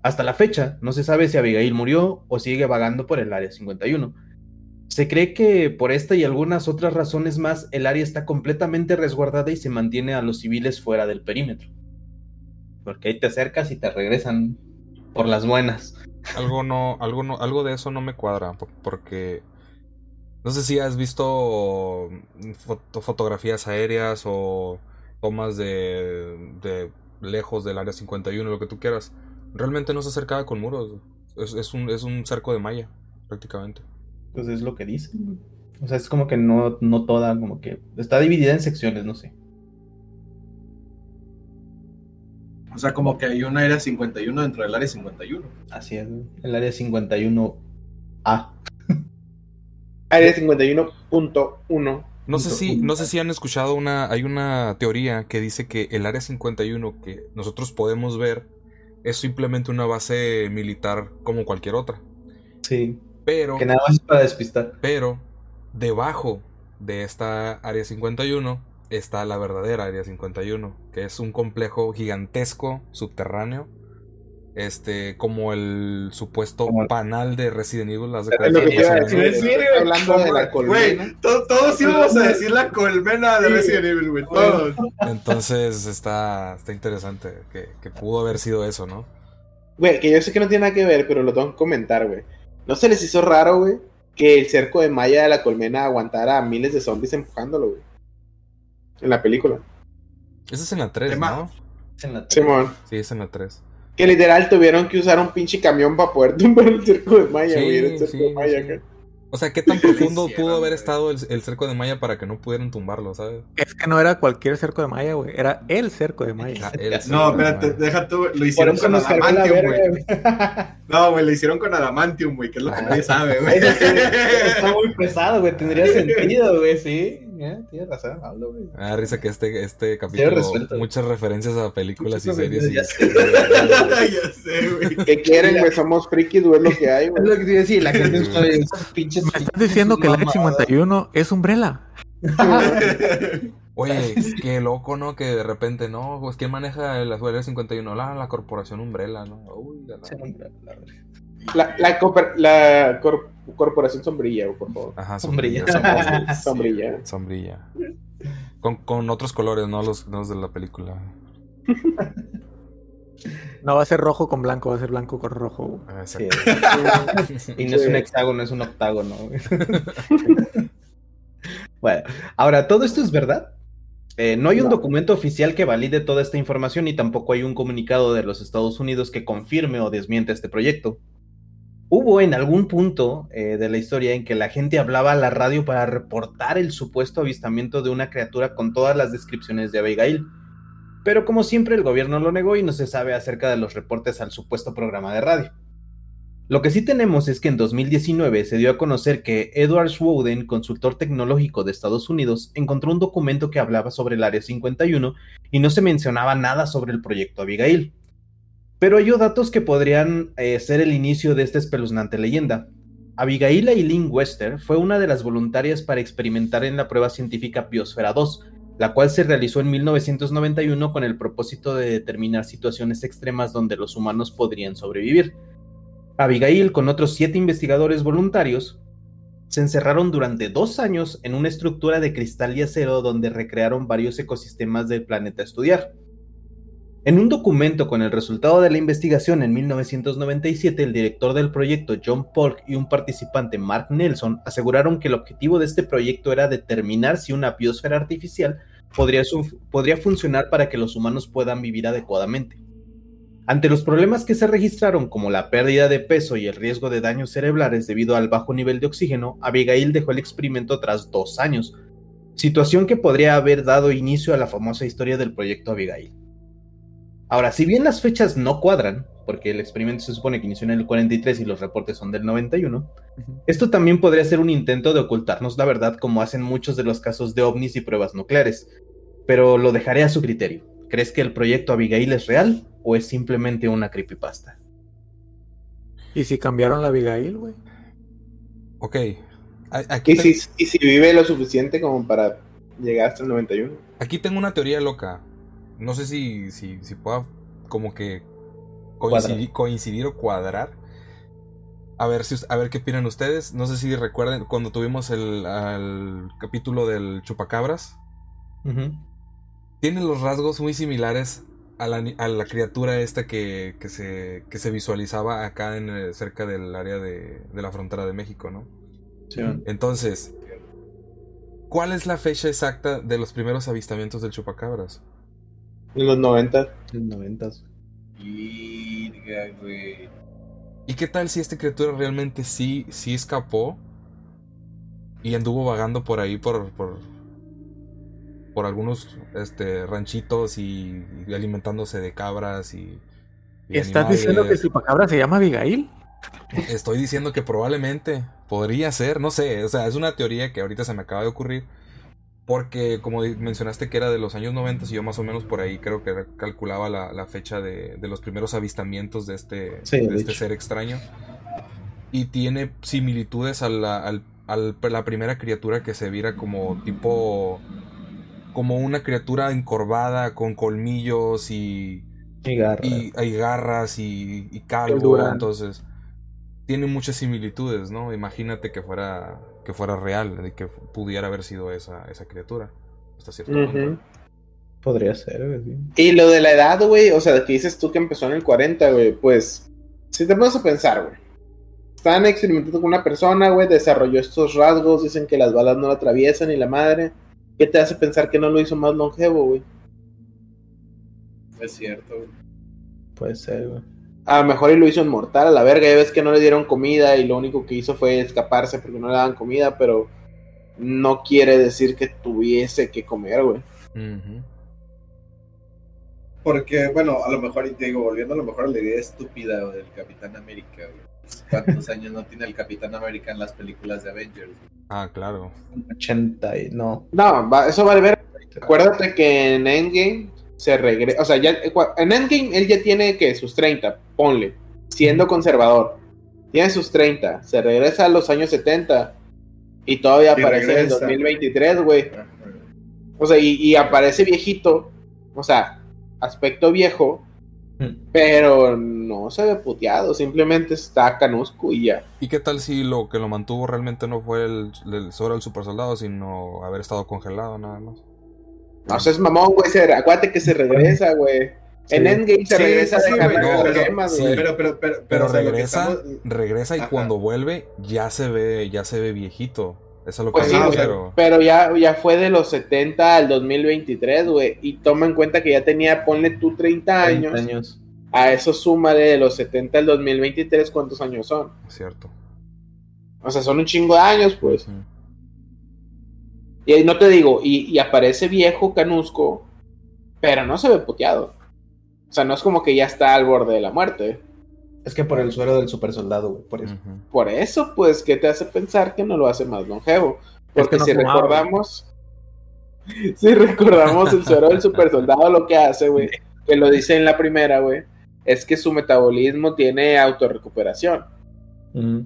Hasta la fecha, no se sabe si Abigail murió o sigue vagando por el Área 51. Se cree que por esta y algunas otras razones más, el área está completamente resguardada y se mantiene a los civiles fuera del perímetro. Porque ahí te acercas y te regresan por las buenas. Algo no, algo no, algo de eso no me cuadra, po- porque no sé si has visto foto- fotografías aéreas o tomas de, de lejos del área 51, lo que tú quieras. Realmente no se acercaba con muros. Es, es un, es un cerco de malla, prácticamente. Pues es lo que dicen. O sea, es como que no, no toda, como que está dividida en secciones, no sé. O sea, como que hay un área 51 dentro del área 51. Así es, el área 51A. Área 51.1. No sé Punto si, uno. no sé si han escuchado una, hay una teoría que dice que el área 51 que nosotros podemos ver es simplemente una base militar como cualquier otra. Sí. Pero, Que nada más es para despistar. pero debajo de esta área 51 está la verdadera área 51, que es un complejo gigantesco subterráneo. Este, como el supuesto Como panal de Resident Evil. haz de. Hablando de la Güey, colmena. to- todos íbamos a decir la colmena de Sí. Resident Evil, güey. Todos. Entonces está, está interesante que, que pudo haber sido eso, ¿no? Güey, que yo sé que no tiene nada que ver, pero lo tengo que comentar, güey. ¿No se les hizo raro, güey, que el cerco de malla de la colmena aguantara a miles de zombies empujándolo, güey? En la película. Esa es en la 3, Tema- ¿no? Es en la Simón. Sí, es en la 3. Que literal tuvieron que usar un pinche camión para poder tumbar el cerco de Maya, Sí, güey. El cerco sí, de Maya sí. acá. O sea, ¿qué tan profundo hicieron, pudo haber güey? estado el, el cerco de Maya para que no pudieran tumbarlo, ¿sabes? Es que no era cualquier cerco de Maya, güey. Era el cerco de Maya. Ah, No, cerco de espérate, deja tú, lo hicieron con adamantium, güey. No, güey, lo hicieron con adamantium, güey, que es lo que nadie sabe, güey. Está muy pesado, güey. Tendría sentido, güey. Sí, ya, tienes razón. Hablo, güey. Me da risa que este, este capítulo, muchas referencias a películas y series. y- ya ya sé, güey. ¿Qué quieren, güey? Somos frikis, güey, es lo que hay, Es güey. lo que te decir. La gente es esos pinches. Me estás diciendo que el mamadas. H51 es Umbrella. Oye, qué loco, ¿no? Que de repente, no, pues ¿quién maneja el Azuel 51? La, la corporación Umbrella, ¿no? Uy, la- la- La, la, cooper- la cor- corporación sombrilla, por favor. Ajá, Sombrilla. sombrilla. Sombrilla. sombrilla. Con, con otros colores, no los, no los de la película. No va a ser rojo con blanco, va a ser blanco con rojo. Ah, Sí. Y no es un hexágono, es un octágono. bueno, ahora, ¿todo esto es verdad? Eh, no hay un No. documento oficial que valide toda esta información y tampoco hay un comunicado de los Estados Unidos que confirme o desmiente este proyecto. Hubo en algún punto eh, de la historia en que la gente hablaba a la radio para reportar el supuesto avistamiento de una criatura con todas las descripciones de Abigail. Pero como siempre el gobierno lo negó y no se sabe acerca de los reportes al supuesto programa de radio. Lo que sí tenemos es que en 2019 se dio a conocer que Edward Snowden, consultor tecnológico de Estados Unidos, encontró un documento que hablaba sobre el Área 51 y no se mencionaba nada sobre el proyecto Abigail. Pero halló datos que podrían eh, ser el inicio de esta espeluznante leyenda. Abigail Eileen Wester fue una de las voluntarias para experimentar en la prueba científica Biosfera 2, la cual se realizó en 1991 con el propósito de determinar situaciones extremas donde los humanos podrían sobrevivir. Abigail, con otros siete investigadores voluntarios, se encerraron durante dos años en una estructura de cristal y acero donde recrearon varios ecosistemas del planeta a estudiar. En un documento con el resultado de la investigación en 1997, el director del proyecto John Polk y un participante Mark Nelson aseguraron que el objetivo de este proyecto era determinar si una biosfera artificial podría, podría funcionar para que los humanos puedan vivir adecuadamente. Ante los problemas que se registraron, como la pérdida de peso y el riesgo de daños cerebrales debido al bajo nivel de oxígeno, Abigail dejó el experimento tras dos años, situación que podría haber dado inicio a la famosa historia del proyecto Abigail. Ahora, si bien las fechas no cuadran, porque el experimento se supone que inició en el 43 y los reportes son del 91, Ujú. esto también podría ser un intento de ocultarnos la verdad como hacen muchos de los casos de ovnis y pruebas nucleares, pero lo dejaré a su criterio. ¿Crees que el proyecto Abigail es real o es simplemente una creepypasta? ¿Y si cambiaron la Abigail, güey? Ok. Aquí, Y si, y si vive lo suficiente como para llegar hasta el 91. aquí tengo una teoría loca. No sé si, si, si pueda como que coincidir, coincidir o cuadrar. A ver, si, a ver qué opinan ustedes. No sé si recuerden cuando tuvimos el al capítulo del chupacabras. Ujú. Tiene los rasgos muy similares a la, a la criatura esta que, que, se, que se visualizaba acá en, eh, cerca del área de, de la frontera de México, ¿no? Sí. Entonces, ¿cuál es la fecha exacta de los primeros avistamientos del chupacabras? En los 90. En los 90. Virga, güey. ¿Y qué tal si esta criatura realmente sí, sí escapó y anduvo vagando por ahí por, por, por algunos este, ranchitos y, y alimentándose de cabras y, y ¿Estás diciendo que el chupacabra se llama Abigail? Estoy diciendo que probablemente podría ser, no sé, o sea, es una teoría que ahorita se me acaba de ocurrir. Porque como mencionaste que era de los años 90 y yo más o menos por ahí creo que calculaba la, la fecha de, de los primeros avistamientos de este, Sí, de de este ser extraño. Y tiene similitudes a la, al- al- la primera criatura que se viera como tipo... Como una criatura encorvada con colmillos y, Y garra. y hay garras y, y calvo, entonces tiene muchas similitudes, ¿no? Imagínate que fuera que fuera real, de que pudiera haber sido esa, esa criatura. Hasta cierto punto. Ujú. Podría ser, güey. sí. Y lo de la edad, güey, o sea, que dices tú que empezó en el 40, güey, pues, si te pones a pensar, güey. Están experimentando con una persona, güey, desarrolló estos rasgos, dicen que las balas no la atraviesan y la madre. ¿qué te hace pensar que no lo hizo más longevo, güey? Es cierto, güey. Puede ser, güey. A lo mejor y lo hizo inmortal a la verga. Ya ves que no le dieron comida y lo único que hizo fue escaparse porque no le daban comida, pero no quiere decir que tuviese que comer, güey. Porque, bueno, a lo mejor, y te digo, volviendo a lo mejor a la idea estúpida güey, del Capitán América, güey. ¿Cuántos años no tiene el Capitán América en las películas de Avengers? güey? Ah, claro. 80 y no. No, va- eso vale ver. Acuérdate que en Endgame se regresa. O sea, ya en Endgame él ya tiene que sus 30, ponle, siendo conservador. Tiene sus 30, se regresa a los años 70 y todavía Y aparece en el regresa. 2023, güey. O sea, y, y aparece viejito, o sea, aspecto viejo, Hmm. pero no se ve puteado, simplemente está canusco y ya. ¿Y qué tal si lo que lo mantuvo realmente no fue el, el sobre el super soldado, sino haber estado congelado nada más? No seas mamón, güey, se- acuérdate que se regresa, güey. En. Endgame se Sí, regresa sí, güey, las pero- gemas, sí. güey. Pero, pero, pero, Pero o sea, regresa, estamos- regresa y Ajá. cuando vuelve ya se ve, ya se ve viejito. Eso es lo que Pues refiero. pero ya, ya fue de los 70 al 2023, güey. Y toma en cuenta que ya tenía, ponle tú 30 años. 30 años. A eso súmale de los 70 al 2023, ¿cuántos años son? Es cierto. O sea, son un chingo de años, pues. Y ahí no te digo, y, y aparece viejo canusco, pero no se ve puteado. O sea, no es como que ya está al borde de la muerte. Es que por el suero del super soldado, güey. Por eso. Por eso, pues, ¿qué te hace pensar que no lo hace más longevo? Porque no si fumaba. recordamos, si recordamos el suero del super soldado, lo que hace, güey, que lo dice en la primera, güey, es que su metabolismo tiene autorrecuperación. Mm.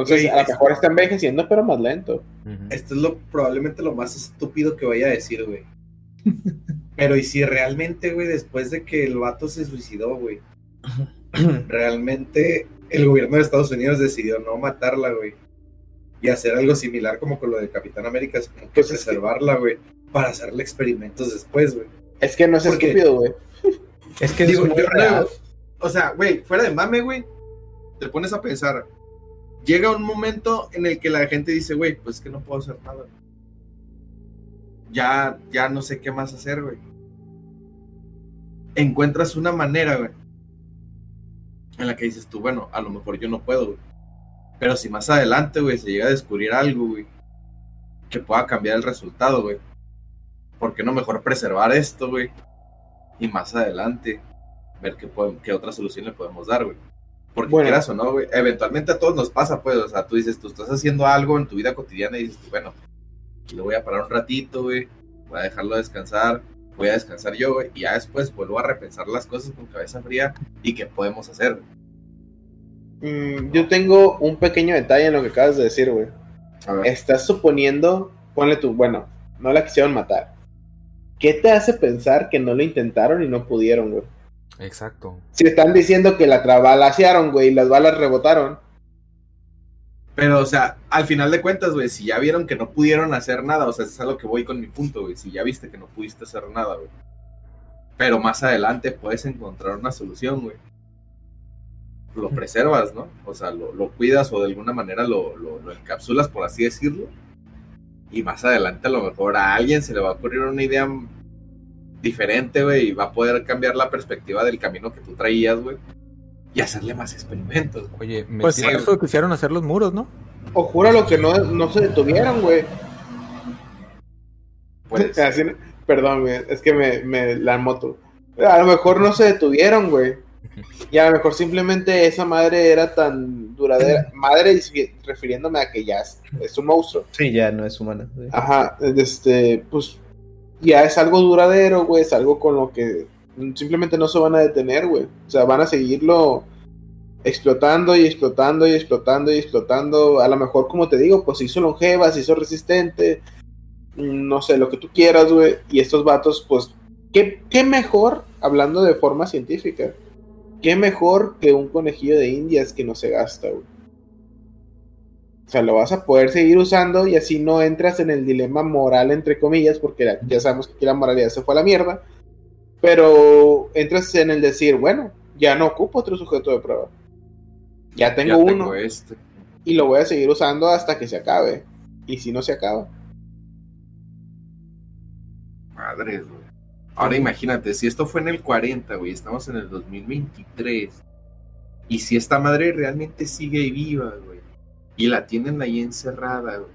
Entonces, a lo mejor está envejeciendo, pero más lento. Esto es lo probablemente lo más estúpido que vaya a decir, güey. Pero y si realmente, güey, después de que el vato se suicidó, güey, realmente el gobierno de Estados Unidos decidió no matarla, güey. Y hacer algo similar como con lo del Capitán América, así como que Pues es que- preservarla, güey, para hacerle experimentos después, güey. Es que no es estúpido, güey. Es que Digo, es muy yo real. no- o sea, güey, fuera de mame, güey, te pones a pensar. Llega un momento en el que la gente dice, güey, pues que no puedo hacer nada. Ya, ya no sé qué más hacer, güey. Encuentras una manera, güey, en la que dices tú, bueno, a lo mejor yo no puedo, güey. Pero si más adelante, güey, se llega a descubrir algo, güey, que pueda cambiar el resultado, güey. ¿Por qué no mejor preservar esto, güey? Y más adelante ver qué, qué otra solución le podemos dar, güey. Porque Bueno. quieras o no, güey, eventualmente a todos nos pasa, pues, o sea, tú dices, tú estás haciendo algo en tu vida cotidiana y dices, tú, bueno, lo voy a parar un ratito, güey, voy a dejarlo descansar, voy a descansar yo, güey, y ya después vuelvo a repensar las cosas con cabeza fría y qué podemos hacer. Mm, yo tengo un pequeño detalle en lo que acabas de decir, güey. Estás suponiendo, ponle tú, bueno, no la quisieron matar. ¿Qué te hace pensar que no lo intentaron y no pudieron, güey? Exacto. Si están diciendo que la trabalasearon, güey, y las balas rebotaron. Pero, o sea, al final de cuentas, güey, si ya vieron que no pudieron hacer nada, o sea, es a lo que voy con mi punto, güey, si ya viste que no pudiste hacer nada, güey. Pero más adelante puedes encontrar una solución, güey. Lo preservas, ¿no? O sea, lo, lo cuidas o de alguna manera lo, lo, lo encapsulas, por así decirlo. Y más adelante a lo mejor a alguien se le va a ocurrir una idea diferente, güey, y va a poder cambiar la perspectiva del camino que tú traías, güey. Y hacerle más experimentos. güey. Oye, me Pues eso quisieron hacer los muros, ¿no? O júralo que no, no se detuvieron, güey. Así- perdón, güey, es que me, me la moto. A lo mejor no se detuvieron, güey. Y a lo mejor simplemente esa madre era tan duradera. Madre refiriéndome a que ya es, es un monstruo. Sí, ya no es humana. sí. Ajá, este, pues ya es algo duradero, güey, es algo con lo que simplemente no se van a detener, güey. O sea, van a seguirlo explotando y explotando y explotando y explotando. A lo mejor, como te digo, pues se hizo longeva, se hizo resistente, no sé, lo que tú quieras, güey. Y estos vatos, pues, ¿qué, qué mejor, hablando de forma científica, qué mejor que un conejillo de indias que no se gasta, güey. O sea, lo vas a poder seguir usando y así no entras en el dilema moral, entre comillas, porque ya sabemos que aquí la moralidad se fue a la mierda. Pero entras en el decir, bueno, ya no ocupo otro sujeto de prueba. Ya tengo Ya uno tengo este. y lo voy a seguir usando hasta que se acabe. Y si no se acaba. madres, güey. Ahora imagínate, si esto fue en el 40, güey, estamos en el 2023. Y si esta madre realmente sigue viva, güey, y la tienen ahí encerrada, güey,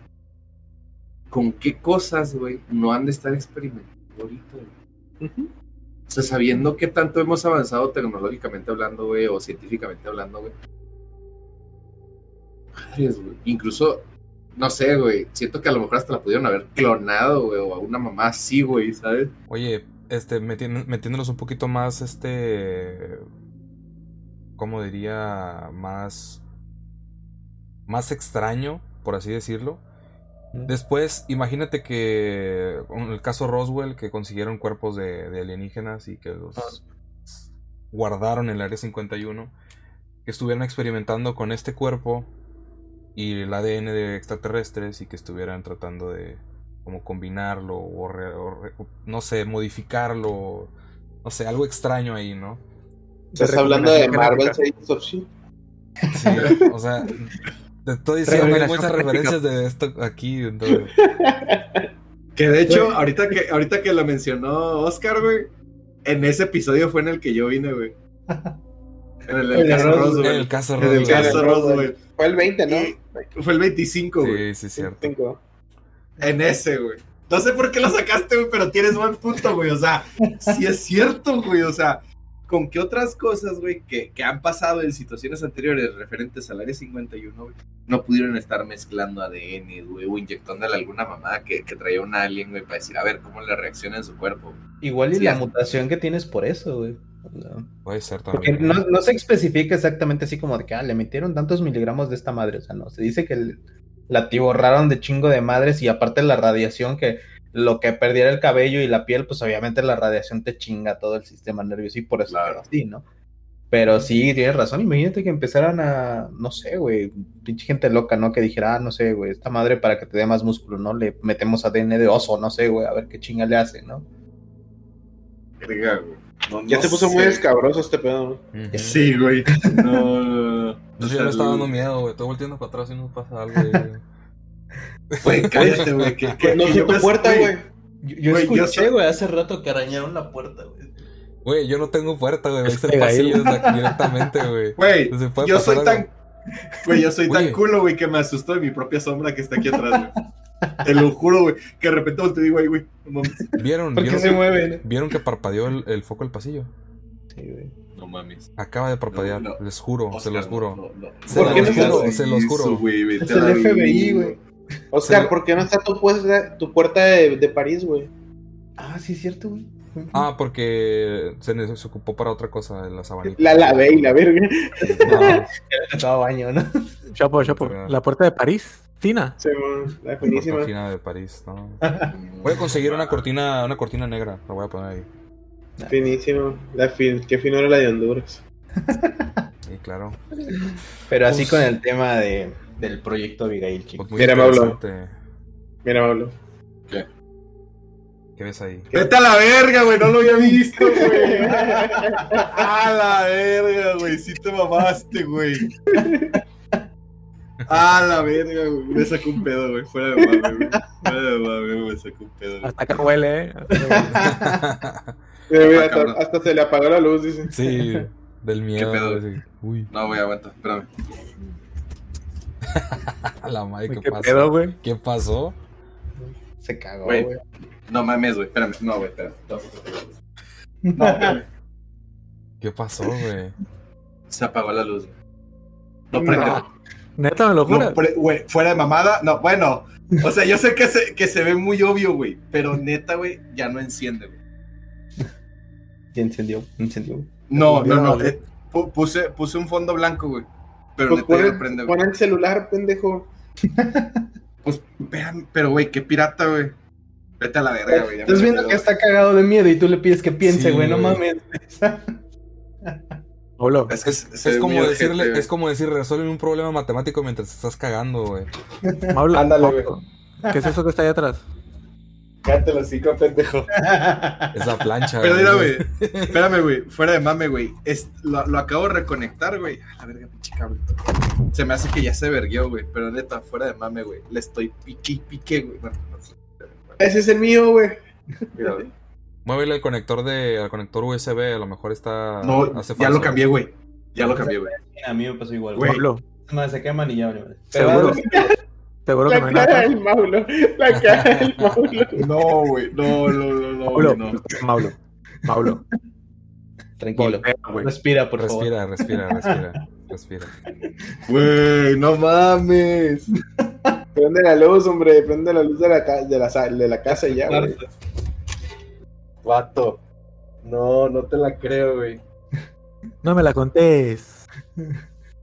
¿con qué cosas, güey, no han de estar experimentando ahorita, güey? O sea, sabiendo qué tanto hemos avanzado tecnológicamente hablando, güey, o científicamente hablando, güey. Madres, güey. Incluso, no sé, güey, siento que a lo mejor hasta la pudieron haber clonado, güey, o a una mamá así, güey, ¿sabes? Oye, este, metiendo- metiéndonos un poquito más, este, ¿cómo diría? Más, más extraño, por así decirlo. Después, imagínate que en el caso Roswell, que consiguieron cuerpos de, de alienígenas y que los guardaron en el área 51, que estuvieran experimentando con este cuerpo y el ADN de extraterrestres y que estuvieran tratando de como combinarlo o, re- o re- no sé, modificarlo, no sé, algo extraño ahí, ¿no? Estás hablando de Marvel. Agents of. Sí, o sea, te estoy diciendo, hay muchas referencias de esto aquí. entonces- Que de hecho, ahorita que, ahorita que lo mencionó Oscar, güey, en ese episodio fue en el que yo vine, güey. En el, del El de caso Roswell. En el caso En el Roswell. caso Roswell. Fue el 20, ¿no? Y fue el 25, güey. Sí, sí, cierto. En ese, güey. No sé por qué lo sacaste, güey, pero tienes buen punto, güey. O sea, sí es cierto, güey. O sea, ¿con qué otras cosas, güey, que, que han pasado en situaciones anteriores referentes al área 51, güey, no pudieron estar mezclando ADN, güey, o inyectándole alguna mamada que, que traía un alien, güey, para decir, a ver cómo le reacciona en su cuerpo? Igual y Sí, la es- mutación que tienes por eso, güey. No. Puede ser Porque también. no, no se especifica exactamente así como de que ah, le metieron tantos miligramos de esta madre. O sea, no. Se dice que el- la tiborraron de chingo de madres y aparte la radiación que lo que perdiera el cabello y la piel, pues obviamente la radiación te chinga todo el sistema nervioso y por eso Claro. así, ¿no? Pero sí, tienes razón. Imagínate que empezaran a, no sé, güey, pinche gente loca, ¿no? Que dijera, ah, no sé, güey, esta madre para que te dé más músculo, ¿no? Le metemos ADN de oso, no sé, güey, a ver qué chinga le hace, ¿no? Verga, güey. No, Ya no se puso sé. muy escabroso este pedo. Ujú. Sí, güey. No, no, no. Yo ya me está dando miedo, güey. Estoy volteando para atrás y no pasa algo. güey. Güey, cállate, güey. Que, que- No que sé tu puerta, güey. Yo, yo escuché, soy- güey, hace rato que arañaron la puerta, güey. Güey, yo no tengo puerta, güey. Es Viste el pasillo directamente, güey. Güey, Se yo soy algo. tan. Güey, yo soy tan culo, güey, que me asustó de mi propia sombra que está aquí atrás, güey. Te lo juro, güey. Que de repente te digo, ay, güey. No mames. ¿Vieron, ¿Por qué vieron, se mueven? ¿Vieron que parpadeó el, el foco del pasillo? Sí, güey. No mames. Acaba de parpadear, No, no. les juro, se Oscar, los juro. no, no, no. Se ¿Por los juro, se los juro. Es el FBI, güey. Oscar, ¿por qué no está tu, puerta, tu puerta de, de París, güey? Ah, sí, es cierto, güey. Ah, porque se, se ocupó para otra cosa en la sabanita. La lavé y la verga. No, Estaba baño, ¿no? Chapo, chapo. La puerta de París, fina. Sí, la la finísima. cortina de París, no. Voy a conseguir una cortina, una cortina negra, la voy a poner ahí. Finísima. La fin, qué fino era la de Honduras. Sí, claro. Pero así Pues- con el tema de, del proyecto Abigail, chicos. Pues Mira, Pablo. Mira, Pablo. ¿Qué ves ahí? Vete a la verga, güey. No lo había visto, güey. A la verga, güey. Sí te mamaste, güey. A la verga, güey. Me sacó un pedo, güey. Fuera de mame, güey. Fuera de mame, me sacó un pedo, güey. Hasta acá huele, eh. Mira, mira, Ah, hasta, hasta se le apagó la luz, dice. Sí, del miedo. pedo? güey, sí. Uy, No, güey, aguanta. Espérame. a la madre, ¿qué, ¿Qué pasó? pedo, güey? ¿Qué pasó? Se cagó, Güey. güey. No mames, güey. Espérame. No, güey, espérame. No, espérame. ¿Qué pasó, güey? Se apagó la luz. güey. No prende. No. Neta, me lo juro. No, güey, fuera de mamada. No, bueno. O sea, yo sé que se, que se ve muy obvio, güey. Pero neta, güey, ya no enciende, güey. Ya encendió, encendió. No, no, no. Eh, pu- puse, puse un fondo blanco, güey. Pero Pues neta el, prende, pon güey. el celular, pendejo. Pues, vean, pero, güey, qué pirata, güey. Vete a la verga, güey. Estás me viendo que está cagado de miedo y tú le pides que piense, Sí, güey, no güey. mames. Pablo, Es, se Es ve como decirle, güey. es como decir, resuelve un problema matemático mientras te estás cagando, güey. Ándale, Pablo, ¿Qué es eso que está ahí atrás? Cállate los cinco, pendejo. Esa plancha. Pero mira, güey. Espérame, güey. Fuera de mame, güey. Es- Lo, lo acabo de reconectar, güey. A la verga, pinche cable. Se me hace que ya se verguió, güey. Pero neta, fuera de mame, güey. Le estoy pique pique, güey. Bueno, no sé. Ese es el mío, güey. Mira, güey. Muévele el conector de al conector USB, a lo mejor está No, hace ya lo cambié, güey. Ya lo cambié, güey. A mí me pasó igual. Güey. Se queman y ya. ¿Seguro? Seguro que no La cara del Maulo. La cara del Maulo. No, güey. No, no, no, no, Maulo, no. Maulo, Maulo. tranquilo. voltea. Respira, por favor. Respira, respira, respira, respira. Güey, no mames. Prende la luz, hombre. Prende la luz de la, ca- de la, sa- de la casa y ya, güey. Vato. No, no te la creo, güey. No me la contés.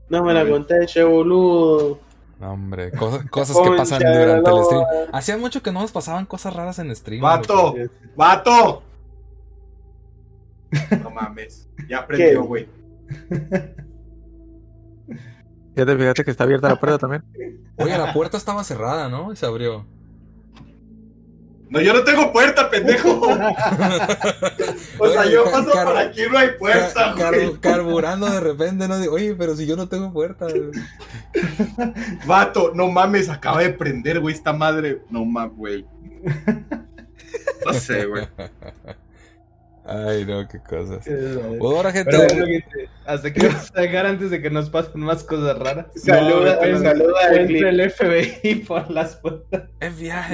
No me la conté, che boludo. No, hombre, cosas, cosas que pasan durante el stream. Hacía mucho que no nos pasaban cosas raras en stream. Vato, güey. vato. No mames. Ya aprendió, ¿Qué? güey. Ya te fijaste que está abierta la puerta también. Oye, la puerta estaba cerrada, ¿no? Y se abrió. No, yo no tengo puerta, pendejo. O sea, Oye, yo paso por aquí, no hay puerta, Ca- car- güey. carburando de repente, ¿no? Digo, Oye, pero si yo no tengo puerta. Vato, no mames, acaba de prender, güey, esta madre. No mames, güey. No sé, güey. Ay, no, qué cosas. Pero ahora, gente. bueno, gente, hasta que vamos a dejar antes de que nos pasen más cosas raras. Saluda, No, no, saluda al clip. El FBI por las puertas.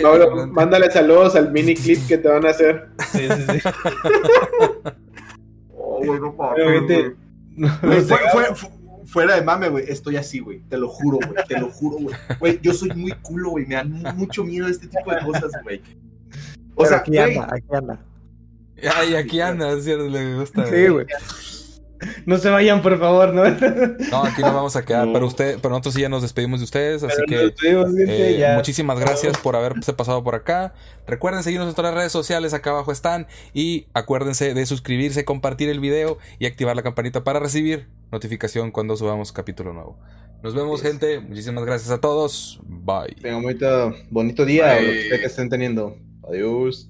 Maulo, cabrón. mándale saludos al mini clip que te van a hacer. Sí, sí, sí. Oh, no gente, no- fue- fue- fu- fuera de mame, güey. Estoy así, güey. Te lo juro, güey. Te lo juro, güey. Güey, yo soy muy culo, güey. Me dan mu- mucho miedo este tipo de cosas, güey. O Pero sea, aquí anda, aquí anda. Ay, aquí anda, cierto, le gusta. Sí, güey. No se vayan, por favor, ¿no? No, aquí nos vamos a quedar, No. pero usted, pero nosotros sí ya nos despedimos de ustedes, así Pero que nos despedimos, gente, eh, ya. muchísimas gracias por haberse pasado por acá. Recuerden seguirnos en todas las redes sociales, acá abajo están, y acuérdense de suscribirse, compartir el video y activar la campanita para recibir notificación cuando subamos capítulo nuevo. Nos vemos, gente. Muchísimas gracias a todos. Bye. Tengan un bonito, bonito día lo que estén teniendo. Adiós.